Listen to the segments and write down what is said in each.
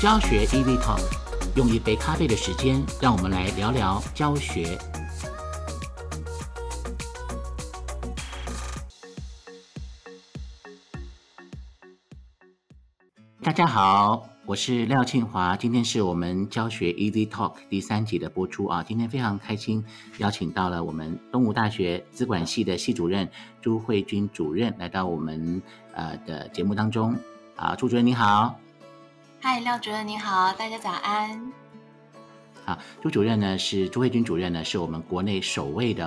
教学 EV Talk，用一杯咖啡的时间，让我们来聊聊教学。大家好，我是廖庆华，今天是我们教学 EV Talk 第三集的播出啊。今天非常开心，邀请到了我们东吴大学资管系的系主任朱慧君主任来到我们呃的节目当中啊。朱主任你好。嗨，廖主任你好，大家早安。好，朱主任呢是朱慧君主任呢，是我们国内首位的，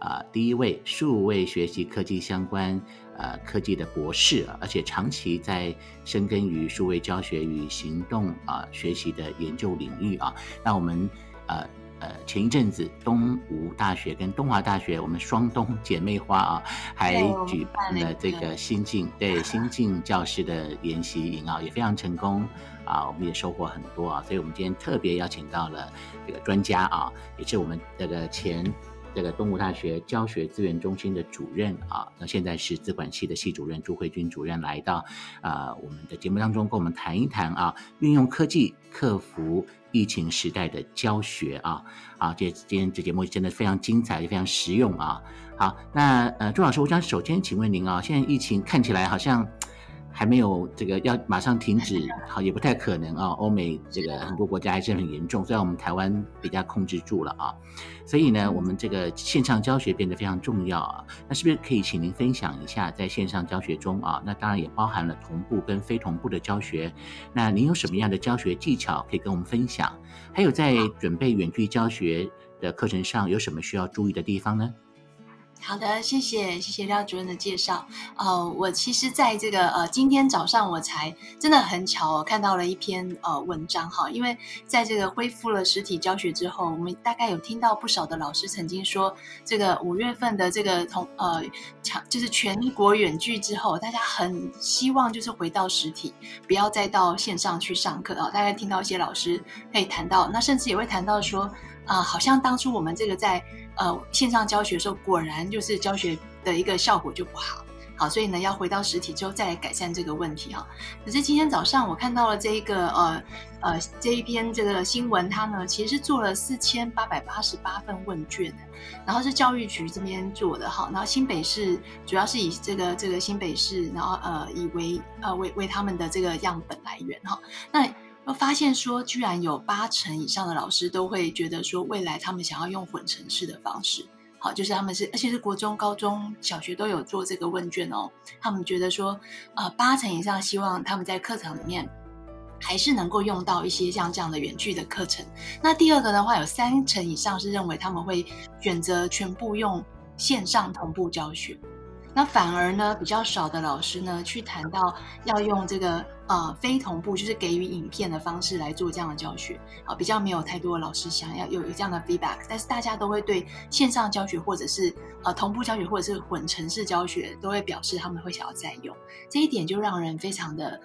啊，第一位数位学习科技相关呃科技的博士，而且长期在深耕于数位教学与行动啊学习的研究领域啊。那我们呃。呃，前一阵子东吴大学跟东华大学，我们双东姐妹花啊，还举办了这个新进对新进教师的研习营啊，也非常成功啊，我们也收获很多啊，所以我们今天特别邀请到了这个专家啊，也是我们这个前这个东吴大学教学资源中心的主任啊，那现在是资管系的系主任朱慧君主任来到啊我们的节目当中，跟我们谈一谈啊，运用科技克服。疫情时代的教学啊，啊，这今天这节目真的非常精彩，也非常实用啊。好，那呃，朱老师，我想首先请问您啊，现在疫情看起来好像。还没有这个要马上停止，好也不太可能啊。欧美这个很多国家还是很严重，虽然我们台湾比较控制住了啊。所以呢，我们这个线上教学变得非常重要啊。那是不是可以请您分享一下，在线上教学中啊，那当然也包含了同步跟非同步的教学。那您有什么样的教学技巧可以跟我们分享？还有在准备远距教学的课程上，有什么需要注意的地方呢？好的，谢谢谢谢廖主任的介绍。呃，我其实在这个呃今天早上我才真的很巧看到了一篇呃文章哈，因为在这个恢复了实体教学之后，我们大概有听到不少的老师曾经说，这个五月份的这个同呃强就是全国远距之后，大家很希望就是回到实体，不要再到线上去上课啊。大概听到一些老师可以谈到，那甚至也会谈到说。啊，好像当初我们这个在呃线上教学的时候，果然就是教学的一个效果就不好，好，所以呢要回到实体之后再来改善这个问题哈。可是今天早上我看到了这一个呃呃这一篇这个新闻，它呢其实是做了四千八百八十八份问卷的，然后是教育局这边做的哈，然后新北市主要是以这个这个新北市，然后呃以为呃为为他们的这个样本来源哈，那。我发现说，居然有八成以上的老师都会觉得说，未来他们想要用混成式的方式，好，就是他们是，而且是国中、高中小学都有做这个问卷哦。他们觉得说，呃，八成以上希望他们在课堂里面还是能够用到一些像这样的远距的课程。那第二个的话，有三成以上是认为他们会选择全部用线上同步教学。那反而呢，比较少的老师呢，去谈到要用这个呃非同步，就是给予影片的方式来做这样的教学啊，比较没有太多的老师想要有这样的 feedback，但是大家都会对线上教学或者是呃同步教学或者是混成式教学都会表示他们会想要再用，这一点就让人非常的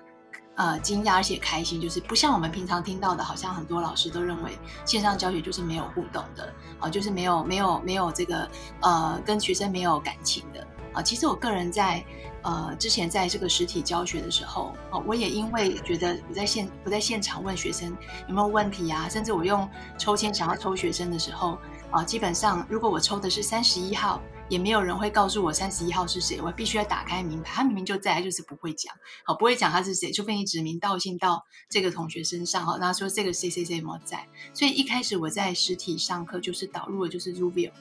呃惊讶而且开心，就是不像我们平常听到的，好像很多老师都认为线上教学就是没有互动的啊，就是没有没有没有这个呃跟学生没有感情的。其实我个人在呃之前在这个实体教学的时候，啊，我也因为觉得不在现不在现场问学生有没有问题啊，甚至我用抽签想要抽学生的时候，啊，基本上如果我抽的是三十一号，也没有人会告诉我三十一号是谁，我必须要打开名牌，他明明就在，就是不会讲，好，不会讲他是谁，除非你指名道姓到这个同学身上，哈，那说这个谁谁谁有没有在，所以一开始我在实体上课就是导入的就是 Rubio，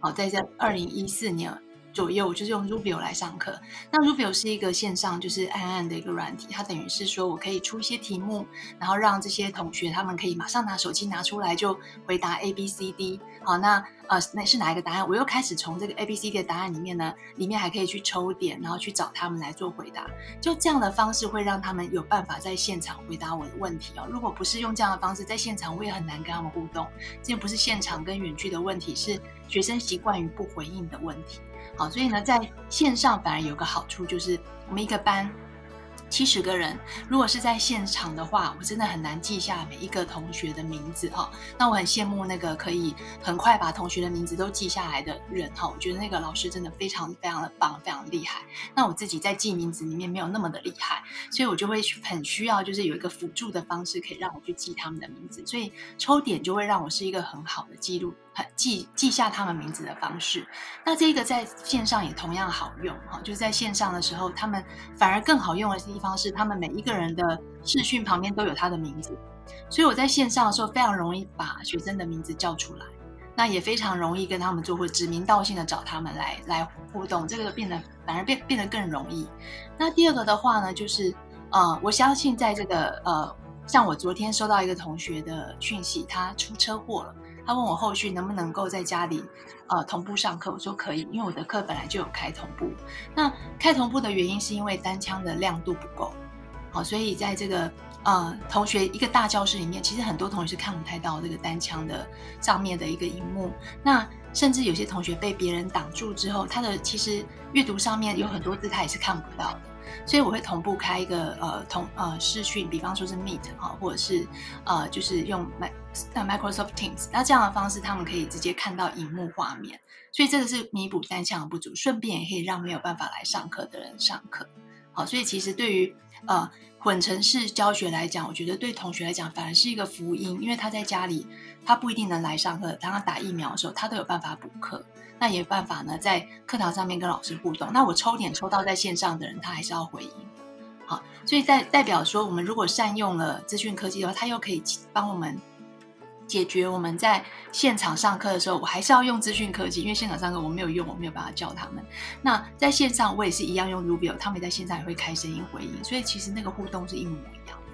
好，在这二零一四年。左右就是用 Rubio 来上课。那 Rubio 是一个线上就是暗暗的一个软体，它等于是说我可以出一些题目，然后让这些同学他们可以马上拿手机拿出来就回答 A B C D。好，那呃那是哪一个答案？我又开始从这个 A B C D 的答案里面呢，里面还可以去抽点，然后去找他们来做回答。就这样的方式会让他们有办法在现场回答我的问题哦。如果不是用这样的方式，在现场我也很难跟他们互动。这不是现场跟远距的问题，是学生习惯于不回应的问题。好，所以呢，在线上反而有个好处，就是我们一个班七十个人，如果是在现场的话，我真的很难记下每一个同学的名字哈。那我很羡慕那个可以很快把同学的名字都记下来的人哈。我觉得那个老师真的非常非常的棒，非常厉害。那我自己在记名字里面没有那么的厉害，所以我就会很需要就是有一个辅助的方式可以让我去记他们的名字。所以抽点就会让我是一个很好的记录。记记下他们名字的方式，那这个在线上也同样好用哈。就是在线上的时候，他们反而更好用的地方是，他们每一个人的视讯旁边都有他的名字，所以我在线上的时候非常容易把学生的名字叫出来，那也非常容易跟他们做或指名道姓的找他们来来互动，这个变得反而变变得更容易。那第二个的话呢，就是呃，我相信在这个呃，像我昨天收到一个同学的讯息，他出车祸了。他问我后续能不能够在家里，呃，同步上课。我说可以，因为我的课本来就有开同步。那开同步的原因是因为单枪的亮度不够，好，所以在这个呃同学一个大教室里面，其实很多同学是看不太到这个单枪的上面的一个荧幕。那甚至有些同学被别人挡住之后，他的其实阅读上面有很多字他也是看不到的。所以我会同步开一个呃同呃视讯，比方说是 Meet 哈，或者是呃就是用 Microsoft Teams，那这样的方式他们可以直接看到荧幕画面。所以这个是弥补单项的不足，顺便也可以让没有办法来上课的人上课。好，所以其实对于呃混成式教学来讲，我觉得对同学来讲反而是一个福音，因为他在家里他不一定能来上课，当他打疫苗的时候，他都有办法补课。那也有办法呢，在课堂上面跟老师互动。那我抽点抽到在线上的人，他还是要回应好，所以在代表说，我们如果善用了资讯科技的话，它又可以帮我们解决我们在现场上课的时候，我还是要用资讯科技，因为现场上课我没有用，我没有办法教他们。那在线上我也是一样用 Rubio，他们在线上也会开声音回应，所以其实那个互动是一模一样的，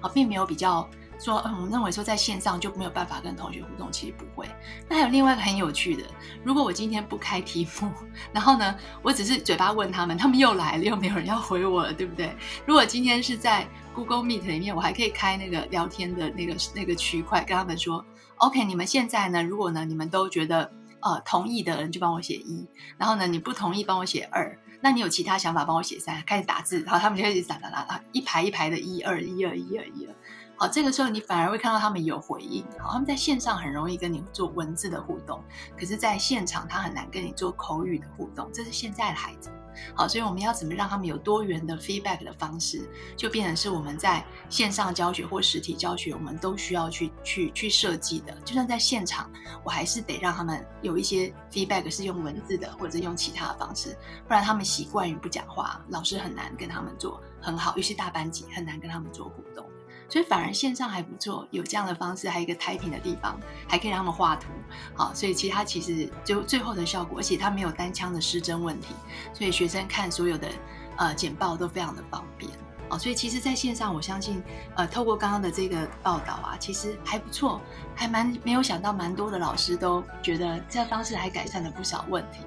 好，并没有比较。说，嗯，我们认为说在线上就没有办法跟同学互动，其实不会。那还有另外一个很有趣的，如果我今天不开题目，然后呢，我只是嘴巴问他们，他们又来了，又没有人要回我了，对不对？如果今天是在 Google Meet 里面，我还可以开那个聊天的那个那个区块，跟他们说，OK，你们现在呢，如果呢你们都觉得呃同意的人就帮我写一，然后呢你不同意帮我写二，那你有其他想法帮我写三，开始打字，然后他们就开始打打打打，一排一排的一二一二一二一二。好，这个时候你反而会看到他们有回应。好，他们在线上很容易跟你做文字的互动，可是在现场他很难跟你做口语的互动。这是现在的孩子。好，所以我们要怎么让他们有多元的 feedback 的方式，就变成是我们在线上教学或实体教学，我们都需要去去去设计的。就算在现场，我还是得让他们有一些 feedback 是用文字的，或者用其他的方式，不然他们习惯于不讲话，老师很难跟他们做很好，尤其大班级很难跟他们做互动。所以反而线上还不错，有这样的方式，还有一个抬屏的地方，还可以让他们画图。好，所以其他其实就最后的效果，而且它没有单枪的失真问题，所以学生看所有的呃简报都非常的方便。哦，所以其实在线上，我相信呃透过刚刚的这个报道啊，其实还不错，还蛮没有想到蛮多的老师都觉得这方式还改善了不少问题。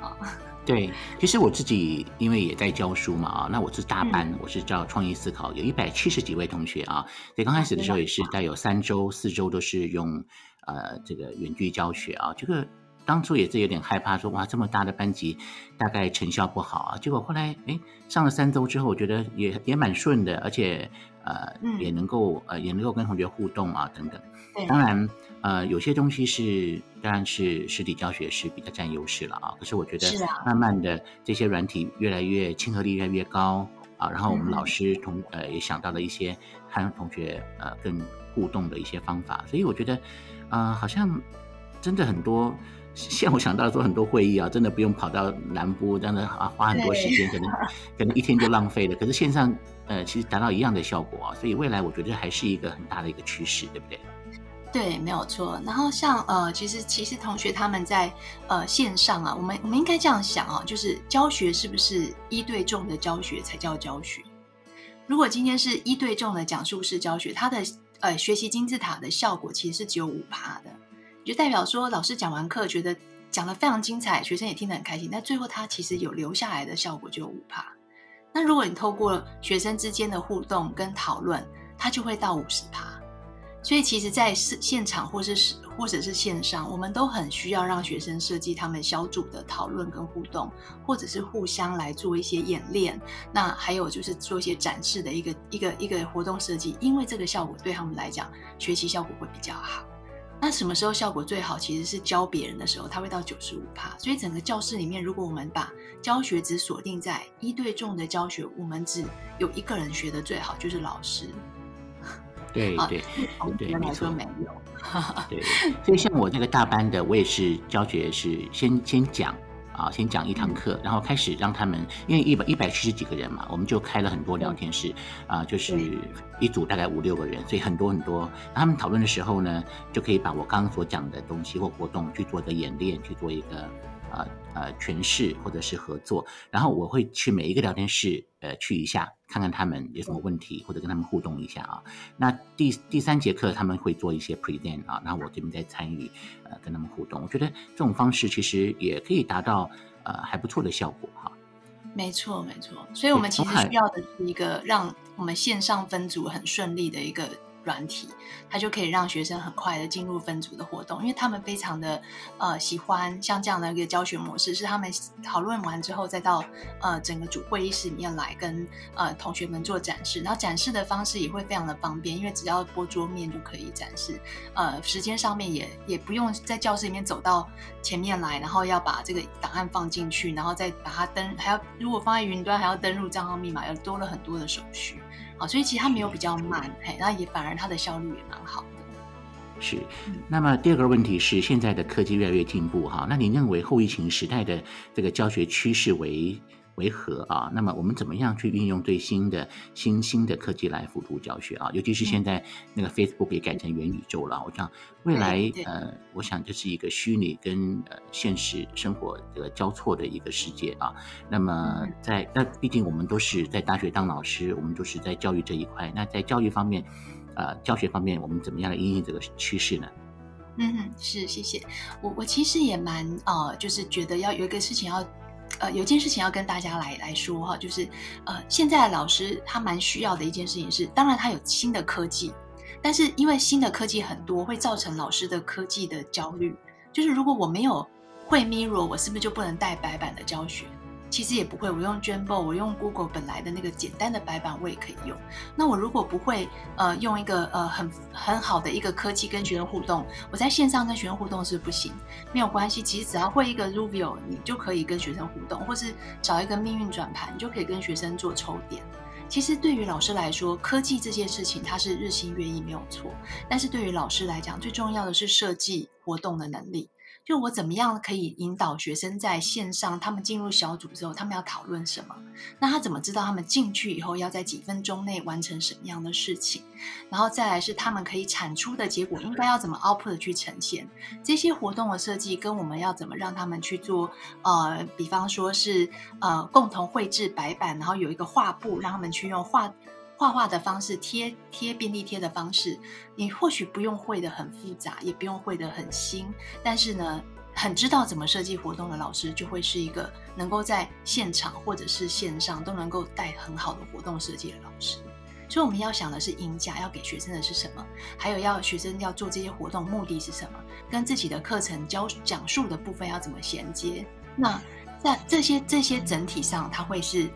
啊。对，其实我自己因为也在教书嘛啊，那我是大班，我是教创意思考，有一百七十几位同学啊。所以刚开始的时候也是大概有三周、四周都是用呃这个远距教学啊。这个当初也是有点害怕，说哇这么大的班级大概成效不好啊。结果后来哎上了三周之后，我觉得也也蛮顺的，而且呃也能够呃也能够跟同学互动啊等等。当然。呃，有些东西是，当然是实体教学是比较占优势了啊。可是我觉得，慢慢的这些软体越来越亲和力越来越高啊。然后我们老师同呃也想到了一些和同学呃更互动的一些方法。所以我觉得，呃，好像真的很多，像我想到说很多会议啊，真的不用跑到南部，真的啊花很多时间，可能可能一天就浪费了。可是线上呃其实达到一样的效果啊。所以未来我觉得还是一个很大的一个趋势，对不对？对，没有错。然后像呃，其实其实同学他们在呃线上啊，我们我们应该这样想啊，就是教学是不是一对众的教学才叫教学？如果今天是一对众的讲述式教学，它的呃学习金字塔的效果其实是只有五趴的，就代表说老师讲完课觉得讲的非常精彩，学生也听得很开心，但最后他其实有留下来的效果就有五趴。那如果你透过学生之间的互动跟讨论，它就会到五十趴。所以其实，在现现场或是是或者是线上，我们都很需要让学生设计他们小组的讨论跟互动，或者是互相来做一些演练。那还有就是做一些展示的一个一个一个活动设计，因为这个效果对他们来讲，学习效果会比较好。那什么时候效果最好？其实是教别人的时候，它会到九十五趴。所以整个教室里面，如果我们把教学只锁定在一对众的教学，我们只有一个人学的最好，就是老师。对对 对，没错，没有。对，所以像我这个大班的，我也是教学是先先讲啊，先讲一堂课，然后开始让他们，因为一百一百七十几个人嘛，我们就开了很多聊天室啊，就是一组大概五六个人，所以很多很多。他们讨论的时候呢，就可以把我刚刚所讲的东西或活动去做一个演练，去做一个。呃呃，诠释或者是合作，然后我会去每一个聊天室，呃，去一下，看看他们有什么问题，或者跟他们互动一下啊。那第第三节课他们会做一些 present 啊，然后我这边再参与，呃，跟他们互动。我觉得这种方式其实也可以达到呃还不错的效果哈。没错没错，所以我们其实需要的是一个让我们线上分组很顺利的一个。软体，它就可以让学生很快的进入分组的活动，因为他们非常的呃喜欢像这样的一个教学模式，是他们讨论完之后再到呃整个主会议室里面来跟呃同学们做展示，然后展示的方式也会非常的方便，因为只要拨桌面就可以展示，呃时间上面也也不用在教室里面走到前面来，然后要把这个档案放进去，然后再把它登，还要如果放在云端还要登录账号密码，要多了很多的手续。好，所以其实它没有比较慢，嘿，那也反而它的效率也蛮好的。是，那么第二个问题是，现在的科技越来越进步，哈，那你认为后疫情时代的这个教学趋势为？为何啊？那么我们怎么样去运用最新的新兴的科技来辅助教学啊？尤其是现在那个 Facebook 也改成元宇宙了，我想未来呃，我想这是一个虚拟跟呃现实生活这个交错的一个世界啊。那么在那毕竟我们都是在大学当老师，我们都是在教育这一块。那在教育方面，呃，教学方面，我们怎么样来应应这个趋势呢？嗯，是谢谢我，我其实也蛮呃，就是觉得要有一个事情要。呃，有件事情要跟大家来来说哈，就是呃，现在的老师他蛮需要的一件事情是，当然他有新的科技，但是因为新的科技很多，会造成老师的科技的焦虑。就是如果我没有会 Mirror，我是不是就不能带白板的教学？其实也不会，我用 j u m b o 我用 Google 本来的那个简单的白板，我也可以用。那我如果不会，呃，用一个呃很很好的一个科技跟学生互动，我在线上跟学生互动是不行，没有关系。其实只要会一个 Ruvio，你就可以跟学生互动，或是找一个命运转盘，你就可以跟学生做抽点。其实对于老师来说，科技这件事情它是日新月异没有错，但是对于老师来讲，最重要的是设计活动的能力。就我怎么样可以引导学生在线上，他们进入小组之后，他们要讨论什么？那他怎么知道他们进去以后要在几分钟内完成什么样的事情？然后再来是他们可以产出的结果应该要怎么 output 去呈现？这些活动的设计跟我们要怎么让他们去做？呃，比方说是呃共同绘制白板，然后有一个画布，让他们去用画。画画的方式，贴贴便利贴的方式，你或许不用会的很复杂，也不用会的很新，但是呢，很知道怎么设计活动的老师，就会是一个能够在现场或者是线上都能够带很好的活动设计的老师。所以我们要想的是赢家要给学生的是什么，还有要学生要做这些活动目的是什么，跟自己的课程教讲述的部分要怎么衔接。那在这些这些整体上，它会是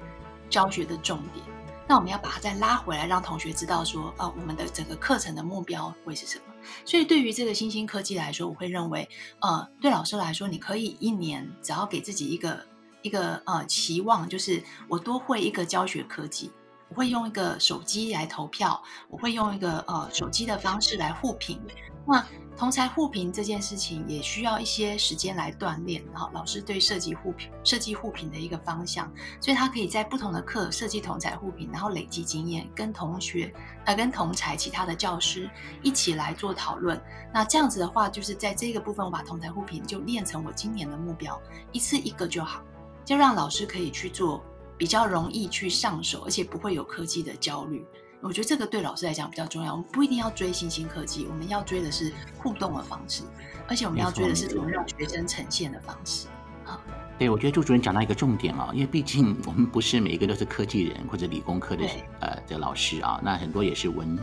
教学的重点。那我们要把它再拉回来，让同学知道说，呃，我们的整个课程的目标会是什么。所以对于这个新兴科技来说，我会认为，呃，对老师来说，你可以一年只要给自己一个一个呃期望，就是我多会一个教学科技。我会用一个手机来投票，我会用一个呃手机的方式来互评。那同才互评这件事情也需要一些时间来锻炼，然后老师对设计互评、设计互评的一个方向，所以他可以在不同的课设计同才互评，然后累积经验，跟同学呃跟同才其他的教师一起来做讨论。那这样子的话，就是在这个部分，我把同才互评就练成我今年的目标，一次一个就好，就让老师可以去做。比较容易去上手，而且不会有科技的焦虑。我觉得这个对老师来讲比较重要。我们不一定要追新兴科技，我们要追的是互动的方式，而且我们要追的是怎么让学生呈现的方式。啊，对，我觉得朱主任讲到一个重点啊，因为毕竟我们不是每一个都是科技人或者理工科的呃的老师啊，那很多也是文。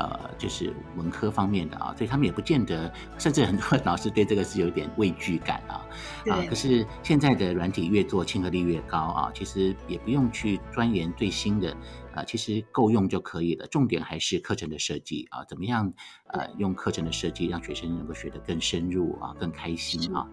呃，就是文科方面的啊，所以他们也不见得，甚至很多 老师对这个是有一点畏惧感啊。啊，可是现在的软体越做亲和力越高啊，其实也不用去钻研最新的，啊，其实够用就可以了。重点还是课程的设计啊，怎么样呃用课程的设计让学生能够学得更深入啊，更开心啊。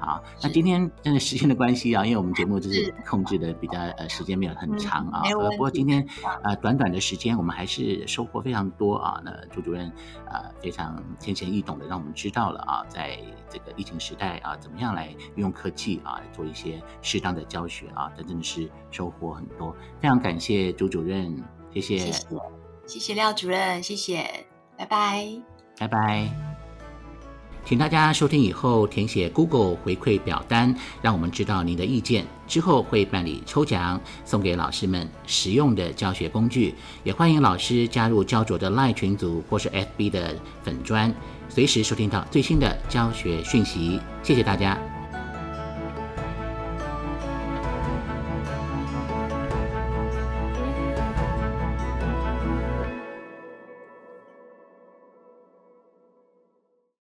好，那今天真的时间的关系啊，因为我们节目就是控制的比较呃时间没有很长啊，呃不过今天呃短短的时间我们还是收获非常多啊。那朱主任呃非常浅显易懂的让我们知道了啊，在这个疫情时代啊，怎么样来运用科技啊做一些适当的教学啊，这真的是收获很多。非常感谢朱主任，谢谢，谢谢，谢谢廖主任，谢谢，拜拜，拜拜。请大家收听以后填写 Google 回馈表单，让我们知道您的意见。之后会办理抽奖，送给老师们实用的教学工具。也欢迎老师加入焦灼的 Line 群组或是 FB 的粉砖，随时收听到最新的教学讯息。谢谢大家。